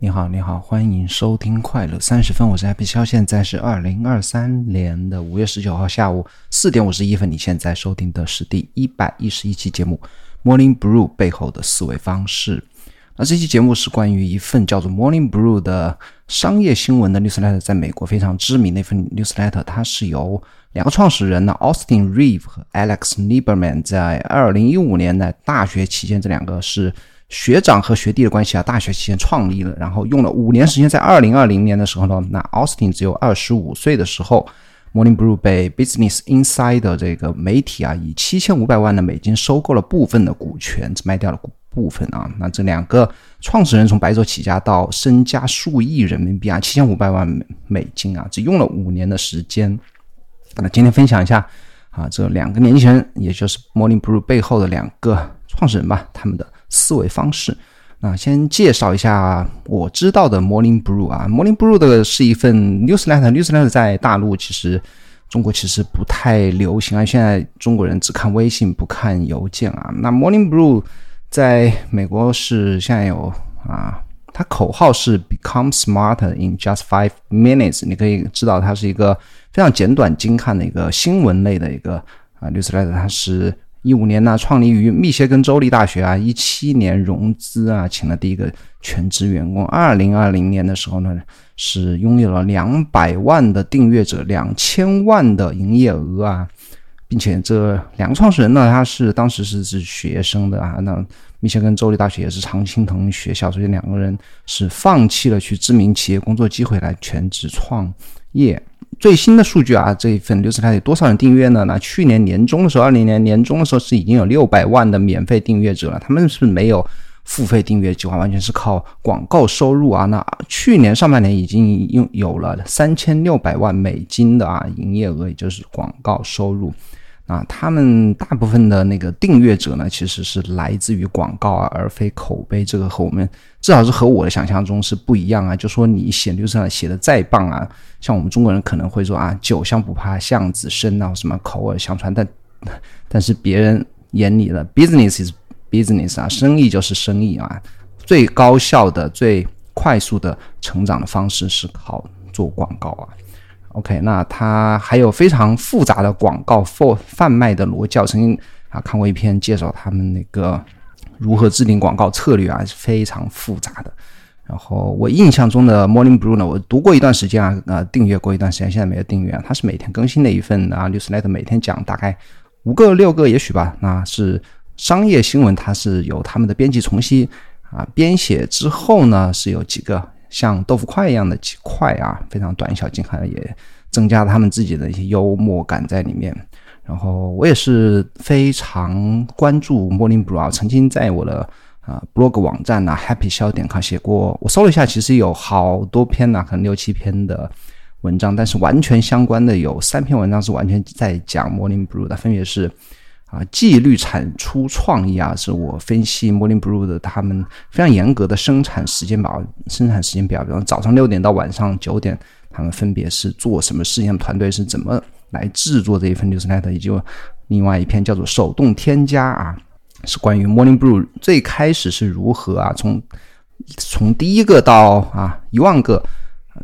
你好，你好，欢迎收听快乐三十分，我是 Happy 肖，现在是二零二三年的五月十九号下午四点五十一分。你现在收听的是第一百一十一期节目《Morning Brew》背后的思维方式。那这期节目是关于一份叫做《Morning Brew》的商业新闻的 newsletter，在美国非常知名的一份 newsletter，它是由两个创始人呢，Austin Reeve 和 Alex Lieberman，在二零一五年的大学期间，这两个是。学长和学弟的关系啊，大学期间创立了，然后用了五年时间，在二零二零年的时候呢，那 Austin 只有二十五岁的时候，Morning Brew 被 Business Insider 这个媒体啊，以七千五百万的美金收购了部分的股权，只卖掉了部分啊。那这两个创始人从白手起家到身家数亿人民币啊，七千五百万美金啊，只用了五年的时间。那今天分享一下啊，这两个年轻人，也就是 Morning Brew 背后的两个创始人吧，他们的。思维方式，那先介绍一下我知道的 Morning Brew 啊，Morning Brew 的是一份 newsletter，newsletter 在大陆其实中国其实不太流行啊，现在中国人只看微信不看邮件啊。那 Morning Brew 在美国是现在有啊，它口号是 Become Smarter in Just Five Minutes，你可以知道它是一个非常简短精悍的一个新闻类的一个啊 newsletter，它是。一五年呢，创立于密歇根州立大学啊。一七年融资啊，请了第一个全职员工。二零二零年的时候呢，是拥有了两百万的订阅者，两千万的营业额啊，并且这两个创始人呢，他是当时是是学生的啊。那密歇根州立大学也是常青藤学校，所以两个人是放弃了去知名企业工作机会来全职创业。最新的数据啊，这一份流水还有多少人订阅呢？那去年年中的时候，二零年年中的时候是已经有六百万的免费订阅者了。他们是没有付费订阅计划，完全是靠广告收入啊。那去年上半年已经拥有了三千六百万美金的啊营业额，也就是广告收入。啊，他们大部分的那个订阅者呢，其实是来自于广告啊，而非口碑。这个和我们至少是和我的想象中是不一样啊。就说你写流上写的再棒啊，像我们中国人可能会说啊，酒香不怕巷子深啊，什么口耳相传。但 但是别人眼里的 business is business 啊，生意就是生意啊。最高效的、最快速的成长的方式是靠做广告啊。OK，那他还有非常复杂的广告贩贩卖的逻辑。曾经啊看过一篇介绍他们那个如何制定广告策略啊，是非常复杂的。然后我印象中的 Morning Brew 呢，我读过一段时间啊，呃，订阅过一段时间，现在没有订阅。它是每天更新的一份啊，newsletter，每天讲大概五个六个也许吧。那是商业新闻，它是由他们的编辑重新啊编写之后呢，是有几个。像豆腐块一样的几块啊，非常短小精悍，也增加了他们自己的一些幽默感在里面。然后我也是非常关注 Morning Brew 啊，曾经在我的啊 blog 网站呐 Happy 笑点 com 写过，我搜了一下，其实有好多篇呐，可能六七篇的文章，但是完全相关的有三篇文章是完全在讲 Morning Brew 的，分别是。啊，纪律产出创意啊，是我分析 Morning Brew 的他们非常严格的生产时间表，生产时间表，比方早上六点到晚上九点，他们分别是做什么事情，团队是怎么来制作这一份 newsletter，以及另外一篇叫做手动添加啊，是关于 Morning Brew 最开始是如何啊，从从第一个到啊一万个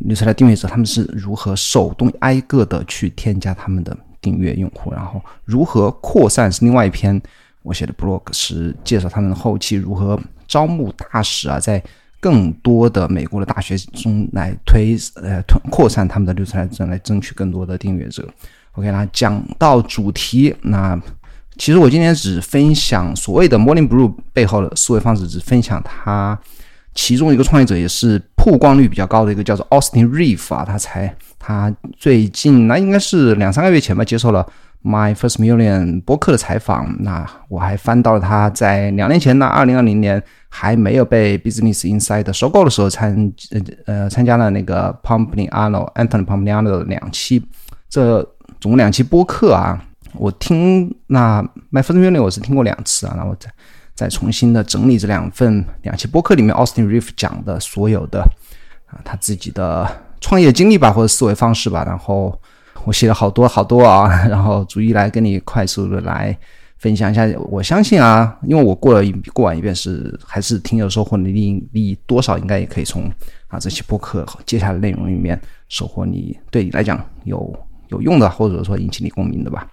newsletter 订阅者，他们是如何手动挨个的去添加他们的。订阅用户，然后如何扩散是另外一篇我写的 blog，是介绍他们后期如何招募大使啊，在更多的美国的大学中来推呃扩散他们的流程来来争取更多的订阅者。OK，那讲到主题，那其实我今天只分享所谓的 Morning Brew 背后的思维方式，只分享他其中一个创业者，也是曝光率比较高的一个叫做 Austin Reeve 啊，他才。他最近那应该是两三个月前吧，接受了 My First Million 播客的采访。那我还翻到了他在两年前呢，二零二零年还没有被 Business Insider 收购的时候参呃呃参加了那个 Pompliano Anthony Pompliano 的两期，这总共两期播客啊。我听那 My First Million 我是听过两次啊，那我再再重新的整理这两份两期播客里面 Austin Reeve 讲的所有的啊他自己的。创业经历吧，或者思维方式吧，然后我写了好多好多啊，然后逐一来跟你快速的来分享一下。我相信啊，因为我过了一过完一遍是还是挺有收获的，你你多少应该也可以从啊这期播客接下来内容里面收获你对你来讲有有用的，或者说引起你共鸣的吧。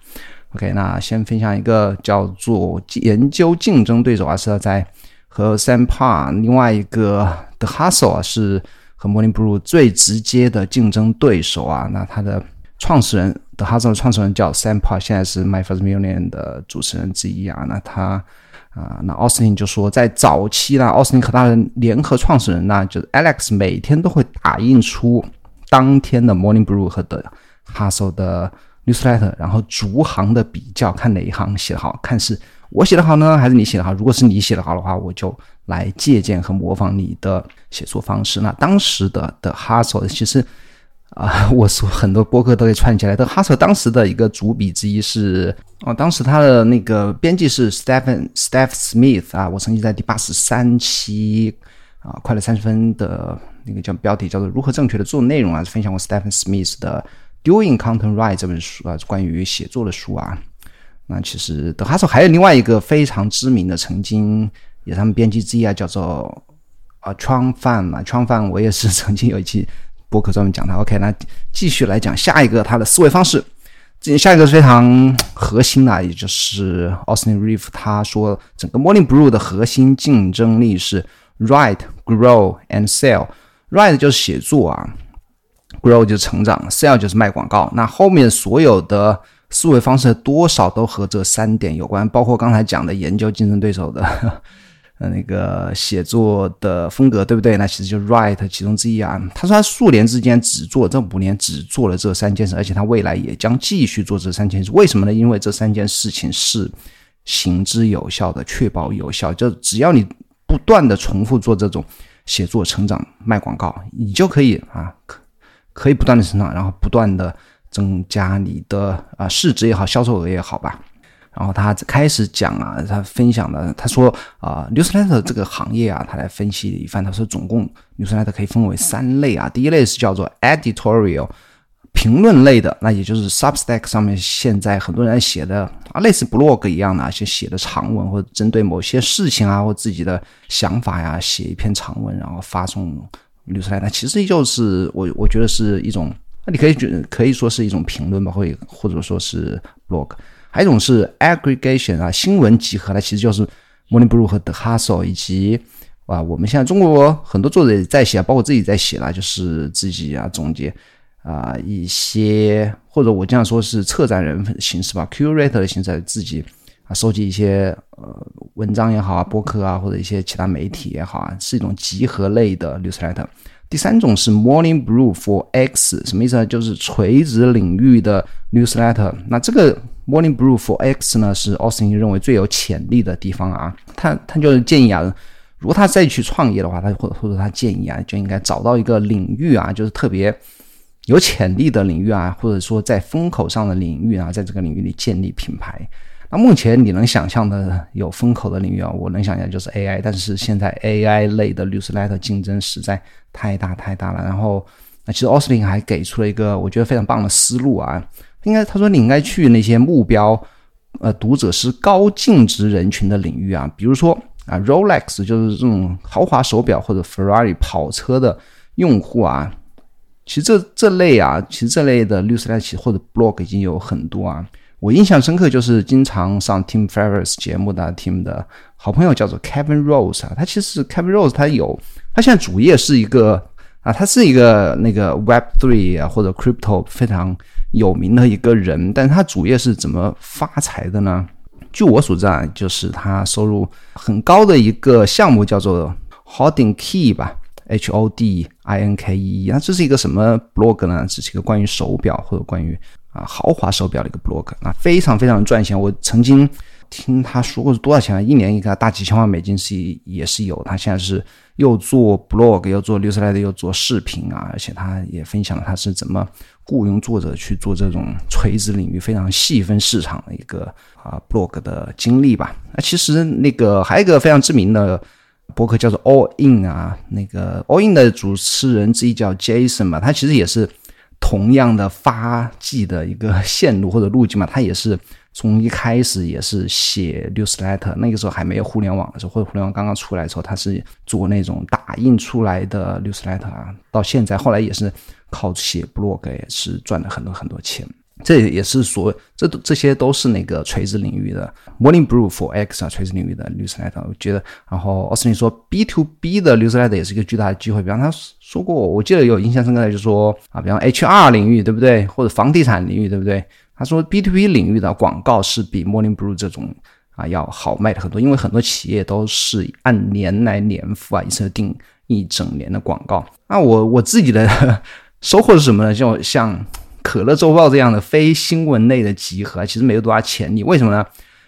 OK，那先分享一个叫做研究竞争对手啊，是在和 Sam p a 另外一个 The Hustle 啊是和 Morning Brew 最直接的竞争对手啊。那他的创始人 The Hustle 的创始人叫 Sam Parr，现在是 My First Million 的主持人之一啊。那他啊，那 Austin 就说在早期呢，Austin 和他的联合创始人呢，就是 Alex 每天都会打印出当天的 Morning Brew 和 The Hustle 的。newsletter，然后逐行的比较，看哪一行写的好，看是我写的好呢，还是你写的好？如果是你写的好的话，我就来借鉴和模仿你的写作方式。那当时的的 hustle 其实啊，我说很多播客都会串起来。的 hustle 当时的一个主笔之一是哦，当时他的那个编辑是 Stephen Steph Smith 啊，我曾经在第八十三期啊快乐三十分的那个叫标题叫做如何正确的做内容啊，分享过 Stephen Smith 的。Doing Content Right 这本书啊，关于写作的书啊，那其实德哈索还有另外一个非常知名的，曾经也他们编辑之一啊，叫做啊窗饭嘛，窗饭我也是曾经有一期博客专门讲他。OK，那继续来讲下一个他的思维方式，这下一个非常核心的，也就是 Austin Reeve 他说，整个 Morning Brew 的核心竞争力是 Write, Grow and Sell。Write 就是写作啊。Grow 就是成长，Sell 就是卖广告。那后面所有的思维方式多少都和这三点有关，包括刚才讲的研究竞争对手的 呃那个写作的风格，对不对？那其实就 Write 其中之一啊。他说他数年之间只做这五年只做了这三件事，而且他未来也将继续做这三件事。为什么呢？因为这三件事情是行之有效的，确保有效。就只要你不断的重复做这种写作、成长、卖广告，你就可以啊。可以不断的成长，然后不断的增加你的啊市值也好，销售额也好吧。然后他开始讲啊，他分享的，他说啊，newsletter 这个行业啊，他来分析一番。他说，总共 newsletter 可以分为三类啊。第一类是叫做 editorial 评论类的，那也就是 Substack 上面现在很多人写的啊，类似 blog 一样的，就写的长文，或者针对某些事情啊，或自己的想法呀，写一篇长文，然后发送。Newsletter 其实就是我，我觉得是一种，那你可以觉可以说是一种评论吧，或或者说是 blog，还有一种是 aggregation 啊，新闻集合，它其实就是 Morning Brew 和 The Hustle 以及啊，我们现在中国很多作者也在写，包括自己在写啦，就是自己啊总结啊一些，或者我这样说是策展人形式吧，curator 的形式，自己啊。收集一些呃文章也好啊，播客啊，或者一些其他媒体也好啊，是一种集合类的 newsletter。第三种是 Morning Brew for X，什么意思呢？就是垂直领域的 newsletter。那这个 Morning Brew for X 呢，是 Austin 认为最有潜力的地方啊。他他就是建议啊，如果他再去创业的话，他或者或者他建议啊，就应该找到一个领域啊，就是特别有潜力的领域啊，或者说在风口上的领域啊，在这个领域里建立品牌。那目前你能想象的有风口的领域啊，我能想象就是 AI，但是现在 AI 类的 newsletter 竞争实在太大太大了。然后，那其实奥斯汀还给出了一个我觉得非常棒的思路啊，应该他说你应该去那些目标呃读者是高净值人群的领域啊，比如说啊 Rolex 就是这种豪华手表或者 Ferrari 跑车的用户啊，其实这这类啊，其实这类的 newsletter 或者 blog 已经有很多啊。我印象深刻，就是经常上 Tim Ferriss 节目的 Tim 的好朋友叫做 Kevin Rose 啊，他其实 Kevin Rose 他有，他现在主业是一个啊，他是一个那个 Web Three 啊或者 Crypto 非常有名的一个人，但是他主业是怎么发财的呢？据我所知啊，就是他收入很高的一个项目叫做 Holding Key 吧，H O D I N K E，那这是一个什么 blog 呢？这是一个关于手表或者关于。啊，豪华手表的一个 blog，那非常非常的赚钱。我曾经听他说过是多少钱啊，一年一个大几千万美金是也是有。他现在是又做 blog，又做 newsletter，又做视频啊，而且他也分享了他是怎么雇佣作者去做这种垂直领域非常细分市场的一个啊 blog 的经历吧。那其实那个还有一个非常知名的博客叫做 All In 啊，那个 All In 的主持人之一叫 Jason 嘛，他其实也是。同样的发迹的一个线路或者路径嘛，他也是从一开始也是写 newsletter，那个时候还没有互联网的时候，或者互联网刚刚出来的时候，他是做那种打印出来的 newsletter 啊。到现在，后来也是靠写 blog 也是赚了很多很多钱。这也是所这都这些都是那个垂直领域的 Morning Brew for X 啊，垂直领域的 newsletter。我觉得，然后奥斯汀说 B to B 的 newsletter 也是一个巨大的机会。比方他说过，我记得有印象深刻的，就是说啊，比方 HR 领域对不对，或者房地产领域对不对？他说 B to B 领域的广告是比 Morning Brew 这种啊要好卖的很多，因为很多企业都是按年来年付啊，一次订一整年的广告。那我我自己的 收获是什么呢？就像。可乐周报这样的非新闻类的集合，其实没有多大潜力。为什么呢？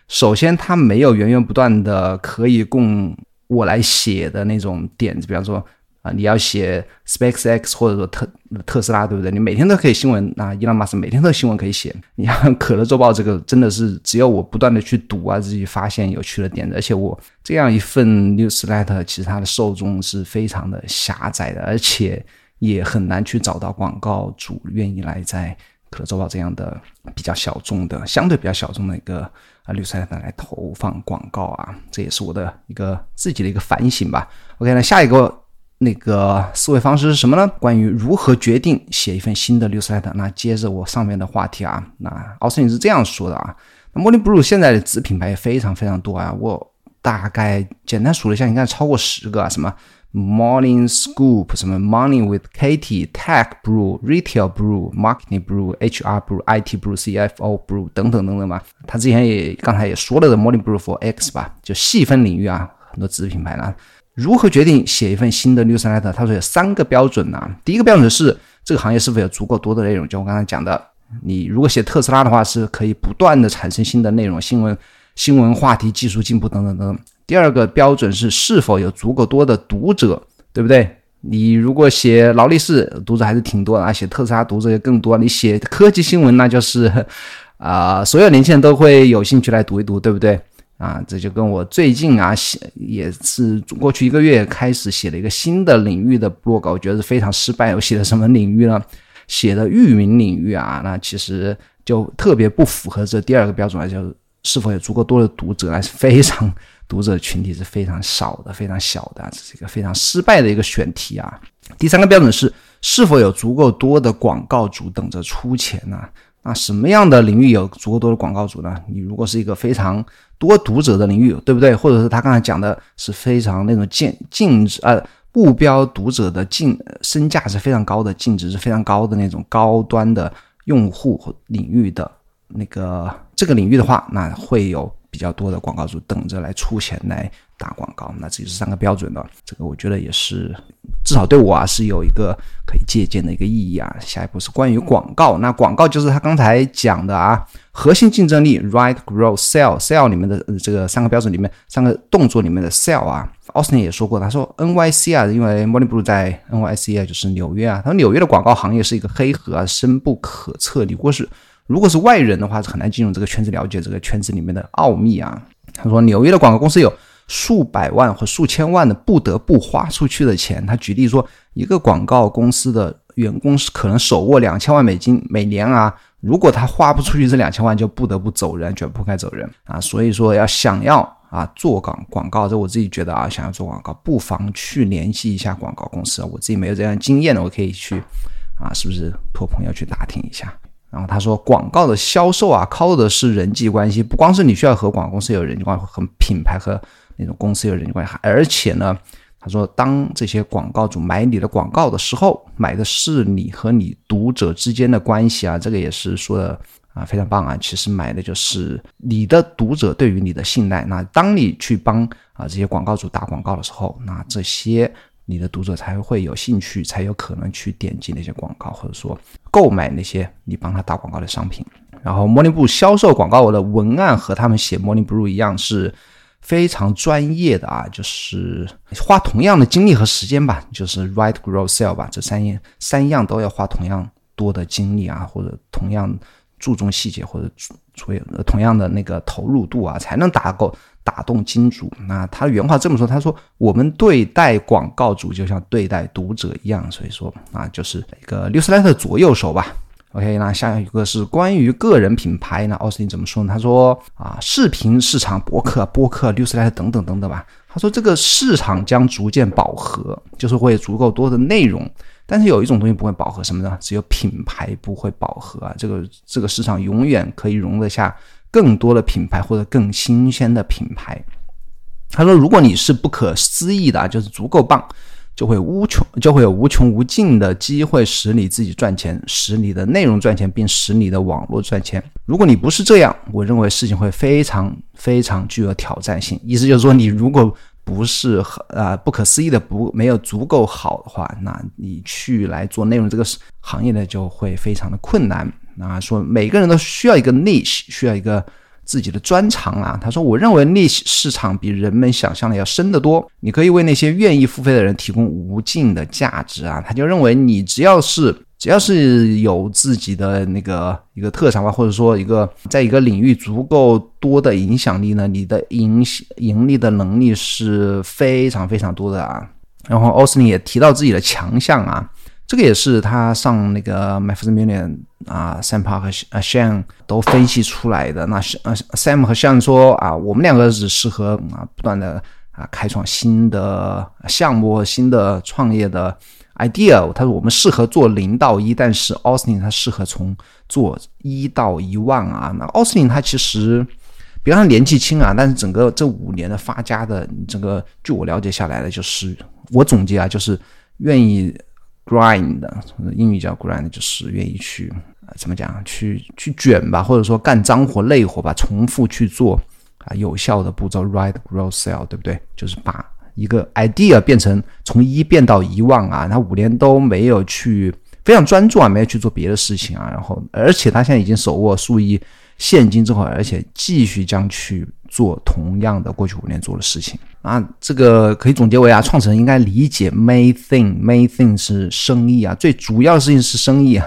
首先，它没有源源不断的可以供我来写的那种点子。比方说，啊，你要写 SpaceX 或者说特特斯拉，对不对？你每天都可以新闻啊，伊朗马斯每天都有新闻可以写。你像可乐周报这个，真的是只有我不断的去读啊，自己发现有趣的点子。而且我这样一份 newsletter，其实它的受众是非常的狭窄的，而且。也很难去找到广告主愿意来在可乐周报这样的比较小众的、相对比较小众的一个啊绿色来投放广告啊，这也是我的一个自己的一个反省吧。OK，那下一个那个思维方式是什么呢？关于如何决定写一份新的 newsletter。那接着我上面的话题啊，那奥斯汀是这样说的啊，那 Morning Brew 现在的子品牌也非常非常多啊，我大概简单数了一下，应该超过十个啊，什么？Morning Scoop，什么 Morning with Katie，Tech Brew，Retail Brew，Marketing Brew，HR Brew，IT Brew，CFO Brew 等等等等嘛。他之前也刚才也说了的 Morning Brew for X 吧，就细分领域啊，很多子品牌呢。如何决定写一份新的 newsletter？他说有三个标准呢。第一个标准是这个行业是否有足够多的内容，就我刚才讲的，你如果写特斯拉的话，是可以不断的产生新的内容、新闻、新闻话题、技术进步等等等等。第二个标准是是否有足够多的读者，对不对？你如果写劳力士，读者还是挺多的啊；写特斯拉，读者也更多。你写科技新闻，那就是 啊，所有年轻人都会有兴趣来读一读，对不对？啊，这就跟我最近啊写也是过去一个月开始写了一个新的领域的 blog，我觉得是非常失败。我写的什么领域呢？写的域名领域啊，那其实就特别不符合这第二个标准，就是是否有足够多的读者，还是非常。读者群体是非常少的，非常小的，这是一个非常失败的一个选题啊。第三个标准是是否有足够多的广告主等着出钱呢？那什么样的领域有足够多的广告主呢？你如果是一个非常多读者的领域，对不对？或者是他刚才讲的是非常那种净净值呃目标读者的净身价是非常高的，净值是非常高的那种高端的用户领域的那个这个领域的话，那会有。比较多的广告主等着来出钱来打广告，那这就是三个标准的。这个我觉得也是，至少对我啊是有一个可以借鉴的一个意义啊。下一步是关于广告，那广告就是他刚才讲的啊，核心竞争力，right grow, sell sell 里面的这个三个标准里面三个动作里面的 sell 啊。奥斯汀也说过，他说 NYC 啊，因为 Morning Blue 在 NYC 啊，就是纽约啊，他说纽约的广告行业是一个黑盒啊，深不可测。如果是如果是外人的话，是很难进入这个圈子，了解这个圈子里面的奥秘啊。他说，纽约的广告公司有数百万或数千万的不得不花出去的钱。他举例说，一个广告公司的员工是可能手握两千万美金每年啊，如果他花不出去这两千万，就不得不走人，卷铺盖走人啊。所以说，要想要啊做广广告，这我自己觉得啊，想要做广告，不妨去联系一下广告公司。我自己没有这样经验的，我可以去啊，是不是托朋友去打听一下？然后他说，广告的销售啊，靠的是人际关系，不光是你需要和广告公司有人际关系，和品牌和那种公司有人际关系，而且呢，他说，当这些广告主买你的广告的时候，买的是你和你读者之间的关系啊，这个也是说的啊，非常棒啊。其实买的就是你的读者对于你的信赖。那当你去帮啊这些广告主打广告的时候，那这些。你的读者才会有兴趣，才有可能去点击那些广告，或者说购买那些你帮他打广告的商品。然后，Morning Brew 销售广告的文案和他们写 Morning Brew 一样，是非常专业的啊，就是花同样的精力和时间吧，就是 Write, Grow, Sell 吧，这三样三样都要花同样多的精力啊，或者同样注重细节，或者所以同样的那个投入度啊，才能打够。打动金主，那他原话这么说，他说：“我们对待广告主就像对待读者一样，所以说啊，就是一个 newsletter 左右手吧。” OK，那下一个是关于个人品牌，那奥斯汀怎么说呢？他说啊，视频市场、博客、播客、newsletter 等等等等吧。他说这个市场将逐渐饱和，就是会足够多的内容，但是有一种东西不会饱和，什么呢？只有品牌不会饱和啊。这个这个市场永远可以容得下更多的品牌或者更新鲜的品牌。他说，如果你是不可思议的，就是足够棒。就会无穷，就会有无穷无尽的机会使你自己赚钱，使你的内容赚钱，并使你的网络赚钱。如果你不是这样，我认为事情会非常非常具有挑战性。意思就是说，你如果不是很呃不可思议的不没有足够好的话，那你去来做内容这个行业呢，就会非常的困难。那说每个人都需要一个 niche，需要一个。自己的专长啊，他说：“我认为 niche 市场比人们想象的要深得多。你可以为那些愿意付费的人提供无尽的价值啊。”他就认为你只要是只要是有自己的那个一个特长吧，或者说一个在一个领域足够多的影响力呢，你的影盈利的能力是非常非常多的啊。然后奥斯汀也提到自己的强项啊。这个也是他上那个 m a f e r Million 啊 sampa 和呃 Sean 都分析出来的。那呃 Sam 和 Sean 说啊，我们两个只适合啊不断的啊开创新的项目、新的创业的 idea。他说我们适合做零到一，但是 Austin 他适合从做一到一万啊。那 Austin 他其实，比方说年纪轻啊，但是整个这五年的发家的整个，据我了解下来的，就是我总结啊，就是愿意。grind 的英语叫 grind，就是愿意去怎么讲，去去卷吧，或者说干脏活累活吧，重复去做啊，有效的步骤，right grow, sell，对不对？就是把一个 idea 变成从一变到一万啊，他五年都没有去非常专注啊，没有去做别的事情啊，然后而且他现在已经手握数亿现金之后，而且继续将去。做同样的过去五年做的事情啊，这个可以总结为啊，创始人应该理解 main thing，main thing 是生意啊，最主要的事情是生意啊。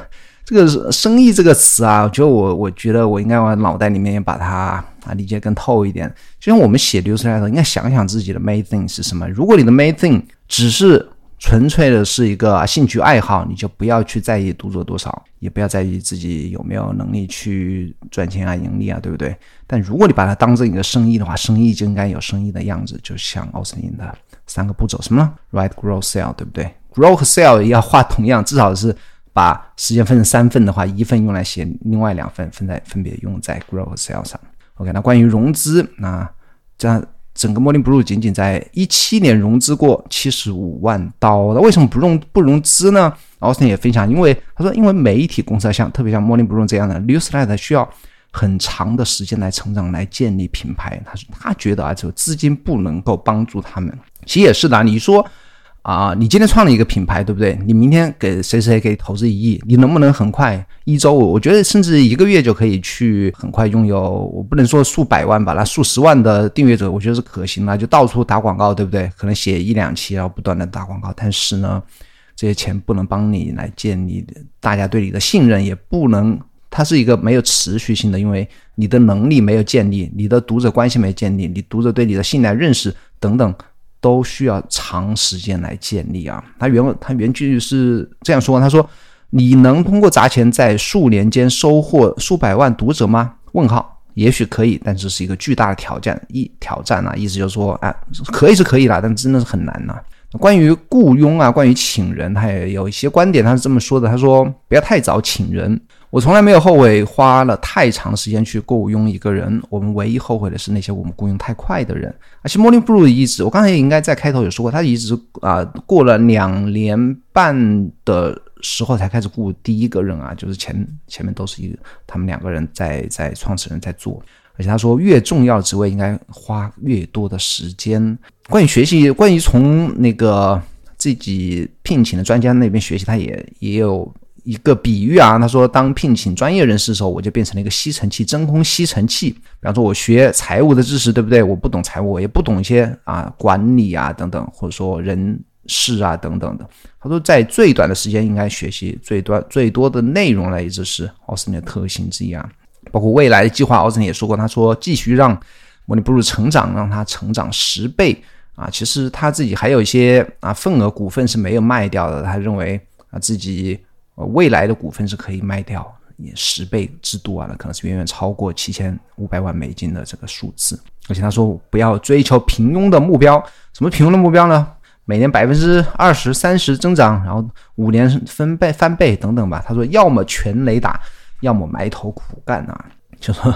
这个生意这个词啊，我觉得我我觉得我应该往脑袋里面把它啊理解更透一点。就像我们写流水来的，应该想想自己的 main thing 是什么。如果你的 main thing 只是纯粹的是一个兴趣爱好，你就不要去在意读者多少，也不要在意自己有没有能力去赚钱啊、盈利啊，对不对？但如果你把它当成一个生意的话，生意就应该有生意的样子，就像奥斯汀的三个步骤，什么呢？Write, grow, sell，对不对？Grow 和 sell 要画同样，至少是把时间分成三份的话，一份用来写，另外两份分在分别用在 grow 和 sell 上。OK，那关于融资，那这样。整个 Morning Blue 仅仅在一七年融资过七十五万刀，那为什么不融不融资呢？Austin 也分享，因为他说，因为媒体公司像特别像 Morning Blue 这样的 Newsletter 需要很长的时间来成长、来建立品牌。他说他觉得啊，这个资金不能够帮助他们。其实也是的，你说。啊，你今天创了一个品牌，对不对？你明天给谁谁给投资一亿，你能不能很快一周？我觉得甚至一个月就可以去很快拥有。我不能说数百万吧，那数十万的订阅者，我觉得是可行的。就到处打广告，对不对？可能写一两期，然后不断的打广告。但是呢，这些钱不能帮你来建立大家对你的信任，也不能，它是一个没有持续性的，因为你的能力没有建立，你的读者关系没建立，你读者对你的信赖、认识等等。都需要长时间来建立啊！他原文他原句是这样说：“他说，你能通过砸钱在数年间收获数百万读者吗？”问号，也许可以，但这是一个巨大的挑战，一挑战啊！意思就是说，啊，可以是可以了，但真的是很难呐。关于雇佣啊，关于请人，他也有一些观点，他是这么说的：“他说，不要太早请人。”我从来没有后悔花了太长时间去雇佣一个人。我们唯一后悔的是那些我们雇佣太快的人。而且 Morning Blue 一直，我刚才也应该在开头有说过，他一直啊过了两年半的时候才开始雇第一个人啊，就是前前面都是一个他们两个人在在创始人在做。而且他说，越重要职位应该花越多的时间。关于学习，关于从那个自己聘请的专家那边学习，他也也有。一个比喻啊，他说，当聘请专业人士的时候，我就变成了一个吸尘器，真空吸尘器。比方说，我学财务的知识，对不对？我不懂财务，我也不懂一些啊管理啊等等，或者说人事啊等等的。他说，在最短的时间应该学习最短最多的内容呢，一直是奥斯汀的特性之一啊。包括未来的计划，奥斯汀也说过，他说继续让模拟步入成长，让他成长十倍啊。其实他自己还有一些啊份额股份是没有卖掉的，他认为啊自己。呃，未来的股份是可以卖掉，十倍之多啊，那可能是远远超过七千五百万美金的这个数字。而且他说不要追求平庸的目标，什么平庸的目标呢？每年百分之二十三十增长，然后五年分倍翻倍等等吧。他说要么全雷打，要么埋头苦干啊，就说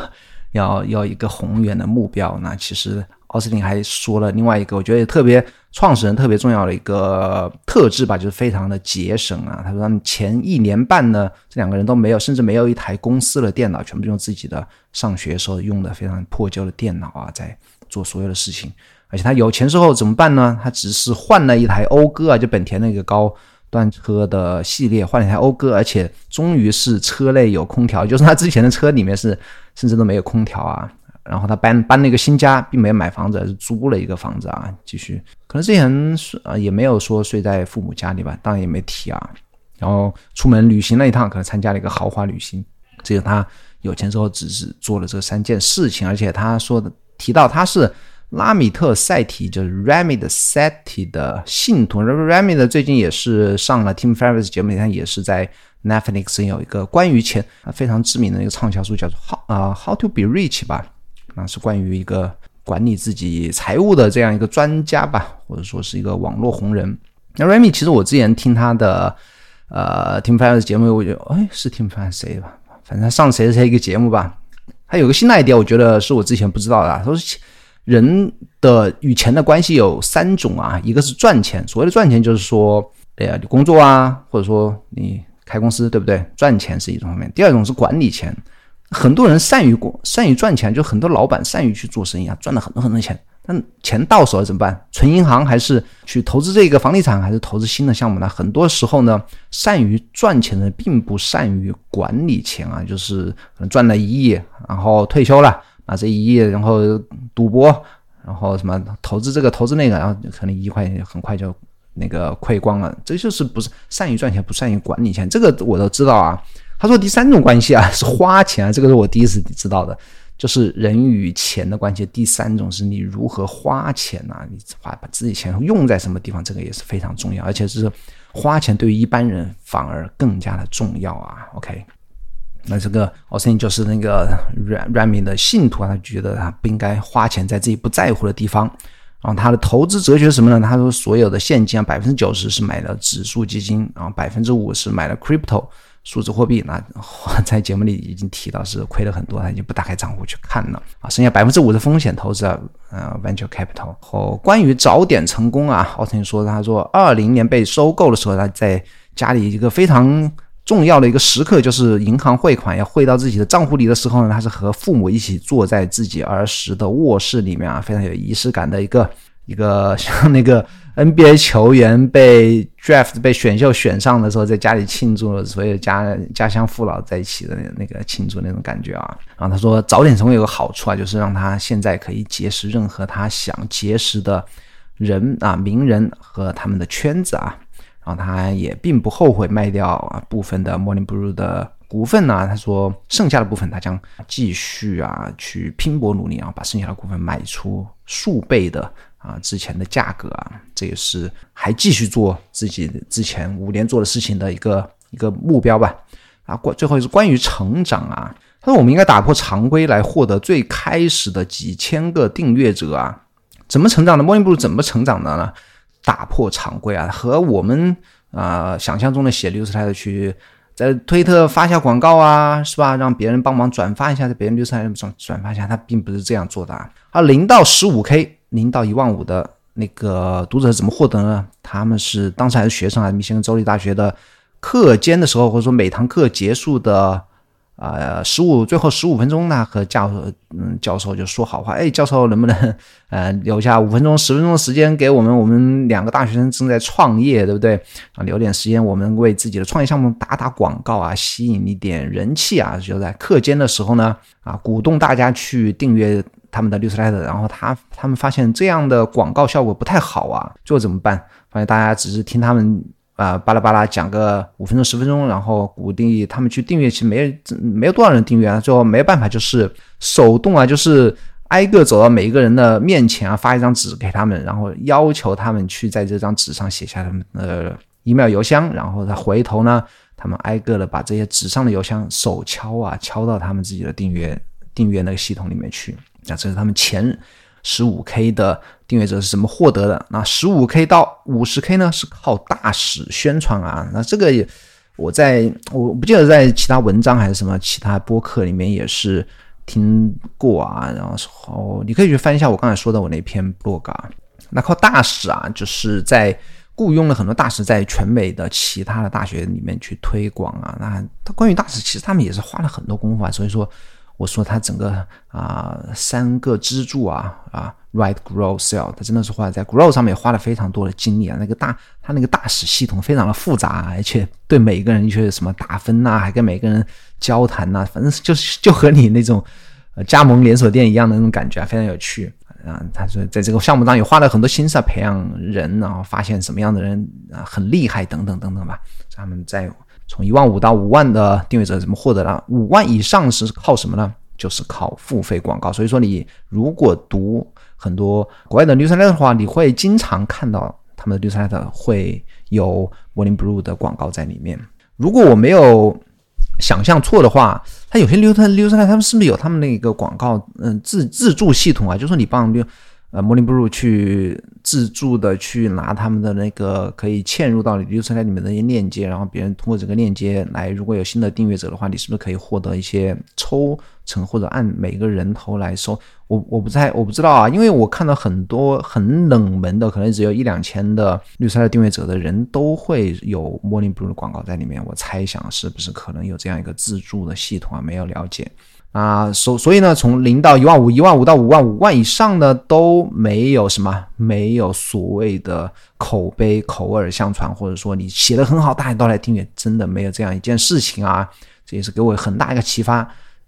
要要一个宏远的目标。那其实。奥斯汀还说了另外一个，我觉得特别创始人特别重要的一个特质吧，就是非常的节省啊。他说他们前一年半呢，这两个人都没有，甚至没有一台公司的电脑，全部用自己的上学时候用的非常破旧的电脑啊，在做所有的事情。而且他有钱之后怎么办呢？他只是换了一台讴歌啊，就本田那个高端车的系列，换了一台讴歌，而且终于是车内有空调，就是他之前的车里面是甚至都没有空调啊。然后他搬搬了一个新家，并没有买房子，是租了一个房子啊。继续，可能之前是啊，也没有说睡在父母家里吧，当然也没提啊。然后出门旅行了一趟，可能参加了一个豪华旅行。这个他有钱之后，只是做了这三件事情，而且他说的提到他是拉米特赛提，就是 Rami 的 Seti 的信徒。Rami 的最近也是上了 Tim Ferriss 节目，他也是在 Netflix 有一个关于钱非常知名的一个畅销书，叫做 How 啊 How to Be Rich 吧。那是关于一个管理自己财务的这样一个专家吧，或者说是一个网络红人。那 Remy 其实我之前听他的呃 Tim Ferriss 节目，我觉得哎是 Tim Ferriss 谁吧，反正上谁谁一个节目吧。他有个新的 idea，我觉得是我之前不知道的。他说人的与钱的关系有三种啊，一个是赚钱，所谓的赚钱就是说，哎呀你工作啊，或者说你开公司对不对？赚钱是一种方面。第二种是管理钱。很多人善于过善于赚钱，就很多老板善于去做生意啊，赚了很多很多钱。但钱到手了怎么办？存银行还是去投资这个房地产，还是投资新的项目呢？很多时候呢，善于赚钱的并不善于管理钱啊，就是可能赚了一亿，然后退休了，把这一亿然后赌博，然后什么投资这个投资那个，然后可能一块钱很快就那个亏光了。这就是不是善于赚钱，不善于管理钱。这个我都知道啊。他说第三种关系啊 是花钱啊，这个是我第一次知道的，就是人与钱的关系。第三种是你如何花钱啊，你花把自己钱用在什么地方，这个也是非常重要，而且是花钱对于一般人反而更加的重要啊。OK，那这个奥斯汀就是那个 Rami 的信徒啊，他觉得他不应该花钱在自己不在乎的地方。然后他的投资哲学是什么呢？他说所有的现金啊，百分之九十是买了指数基金，然后百分之五是买了 Crypto。数字货币，那我 在节目里已经提到是亏了很多，他已经不打开账户去看了啊。剩下百分之五的风险投资啊，呃，venture capital。和关于早点成功啊，奥森说，他说二零年被收购的时候，他在家里一个非常重要的一个时刻，就是银行汇款要汇到自己的账户里的时候呢，他是和父母一起坐在自己儿时的卧室里面啊，非常有仪式感的一个一个 像那个。NBA 球员被 draft 被选秀选上的时候，在家里庆祝了，所有家家乡父老在一起的那个庆祝那种感觉啊。然后他说，早点成功有个好处啊，就是让他现在可以结识任何他想结识的人啊，名人和他们的圈子啊。然后他也并不后悔卖掉啊部分的 Morning Brew 的股份啊。他说，剩下的部分他将继续啊去拼搏努力啊，把剩下的股份卖出数倍的。啊，之前的价格啊，这也是还继续做自己之前五年做的事情的一个一个目标吧。啊，关最后是关于成长啊，他说我们应该打破常规来获得最开始的几千个订阅者啊。怎么成长的？莫林布鲁怎么成长的呢？打破常规啊，和我们啊想象中的写六十台的去在推特发下广告啊，是吧？让别人帮忙转发一下，在别人六十台上转发一下，他并不是这样做的啊。啊，零到十五 K。零到一万五的那个读者怎么获得呢？他们是当时还是学生啊，密歇根州立大学的课间的时候，或者说每堂课结束的啊十五最后十五分钟呢，和教嗯教授就说好话，哎，教授能不能呃留下五分钟十分钟的时间给我们？我们两个大学生正在创业，对不对？啊，留点时间，我们为自己的创业项目打打广告啊，吸引一点人气啊，就在课间的时候呢，啊，鼓动大家去订阅。他们的 newsletter，然后他他们发现这样的广告效果不太好啊，最后怎么办？发现大家只是听他们啊巴拉巴拉讲个五分钟十分钟，然后鼓励他们去订阅，其实没没有多少人订阅啊。最后没有办法，就是手动啊，就是挨个走到每一个人的面前啊，发一张纸给他们，然后要求他们去在这张纸上写下他们的 email 邮箱，然后他回头呢。他们挨个的把这些纸上的邮箱手敲啊敲到他们自己的订阅订阅那个系统里面去。那这是他们前十五 K 的订阅者是怎么获得的？那十五 K 到五十 K 呢？是靠大使宣传啊。那这个也我在我不记得在其他文章还是什么其他播客里面也是听过啊。然后你可以去翻一下我刚才说的我那篇 blog 啊。那靠大使啊，就是在雇佣了很多大使在全美的其他的大学里面去推广啊。那他关于大使，其实他们也是花了很多功夫啊。所以说。我说他整个啊三个支柱啊啊，right grow Sell，他真的是花在 Grow 上面花了非常多的精力啊。那个大他那个大使系统非常的复杂，而且对每一个人去什么打分呐，还跟每个人交谈呐，反正就是就和你那种呃加盟连锁店一样的那种感觉啊，非常有趣啊。他说在这个项目上也花了很多心思啊培养人，然后发现什么样的人啊很厉害等等等等吧。他们在。从一万五到五万的订阅者怎么获得的？五万以上是靠什么呢？就是靠付费广告。所以说，你如果读很多国外的 newsletter 的话，你会经常看到他们的 newsletter 会有 Morning Brew 的广告在里面。如果我没有想象错的话，它有些 newsletter 他们是不是有他们那个广告？嗯，自自助系统啊，就说你帮呃，Morning Brew 去自助的去拿他们的那个可以嵌入到你 newsletter 里面的一些链接，然后别人通过这个链接来，如果有新的订阅者的话，你是不是可以获得一些抽成或者按每个人头来收？我我不太我不知道啊，因为我看到很多很冷门的，可能只有一两千的 newsletter 订阅者的人都会有 Morning Brew 的广告在里面。我猜想是不是可能有这样一个自助的系统啊？没有了解。啊，所所以呢，从零到一万五，一万五到五万，五万以上的都没有什么，没有所谓的口碑、口耳相传，或者说你写的很好，大家都来订阅，真的没有这样一件事情啊！这也是给我很大一个启发，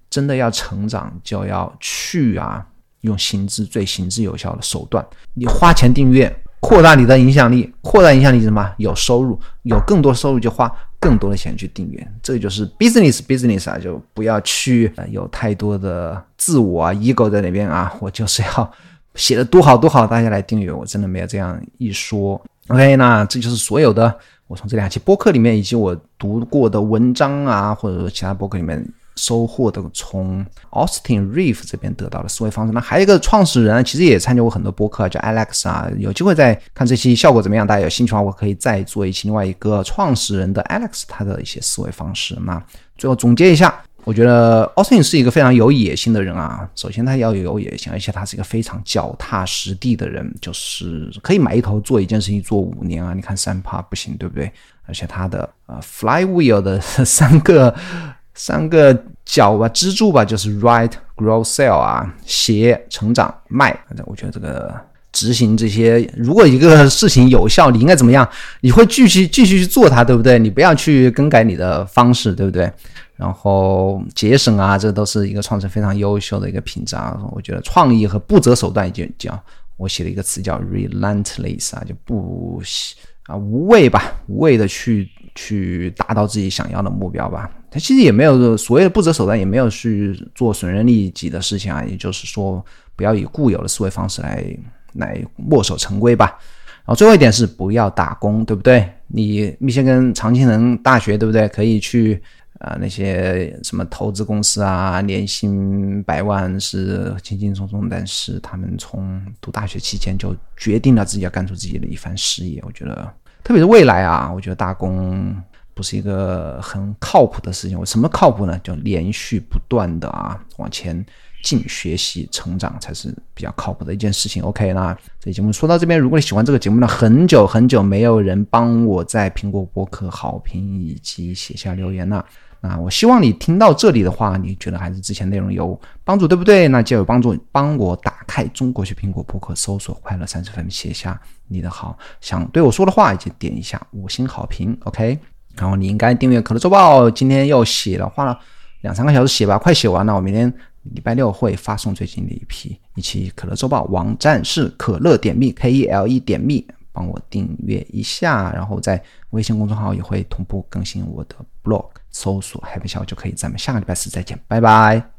真的要成长，就要去啊，用行之最行之有效的手段，你花钱订阅。扩大你的影响力，扩大影响力什么？有收入，有更多收入就花更多的钱去订阅，这就是 business business 啊，就不要去有太多的自我啊 ego 在那边啊，我就是要写的多好多好，大家来订阅我，真的没有这样一说。OK，那这就是所有的我从这两期播客里面以及我读过的文章啊，或者说其他播客里面。收获的从 Austin Reeve 这边得到的思维方式，那还有一个创始人，其实也参加过很多播客，叫 Alex 啊。有机会再看这期效果怎么样？大家有兴趣的话，我可以再做一期另外一个创始人的 Alex 他的一些思维方式。那最后总结一下，我觉得 Austin 是一个非常有野心的人啊。首先他要有野心，而且他是一个非常脚踏实地的人，就是可以埋头做一件事情做五年啊。你看三趴不行，对不对？而且他的呃 Flywheel 的三个。三个角吧，支柱吧，就是 write, grow, sell 啊，写、成长、卖。反正我觉得这个执行这些，如果一个事情有效，你应该怎么样？你会继续继续去做它，对不对？你不要去更改你的方式，对不对？然后节省啊，这都是一个创始人非常优秀的一个品质啊。我觉得创意和不择手段，就叫我写了一个词叫 relentless 啊，就不啊无畏吧，无畏的去去达到自己想要的目标吧。他其实也没有所谓的不择手段，也没有去做损人利己的事情啊。也就是说，不要以固有的思维方式来来墨守成规吧。然后最后一点是不要打工，对不对？你密歇根长青藤大学，对不对？可以去啊那些什么投资公司啊，年薪百万是轻轻松松，但是他们从读大学期间就决定了自己要干出自己的一番事业。我觉得，特别是未来啊，我觉得打工。不是一个很靠谱的事情。我什么靠谱呢？就连续不断的啊往前进，学习成长才是比较靠谱的一件事情。OK，那这节目说到这边，如果你喜欢这个节目呢，很久很久没有人帮我在苹果博客好评以及写下留言了。那我希望你听到这里的话，你觉得还是之前内容有帮助，对不对？那就有帮助，帮我打开中国学苹果播客，搜索“快乐三十分”，写下你的好想对我说的话，以及点一下五星好评。OK。然后你应该订阅可乐周报，今天又写了，花了两三个小时写吧，快写完了。我明天礼拜六会发送最近的一批一期可乐周报，网站是可乐点 me k e l e 点 me，帮我订阅一下。然后在微信公众号也会同步更新我的 blog，搜索 Happy 小就可以。咱们下个礼拜四再见，拜拜。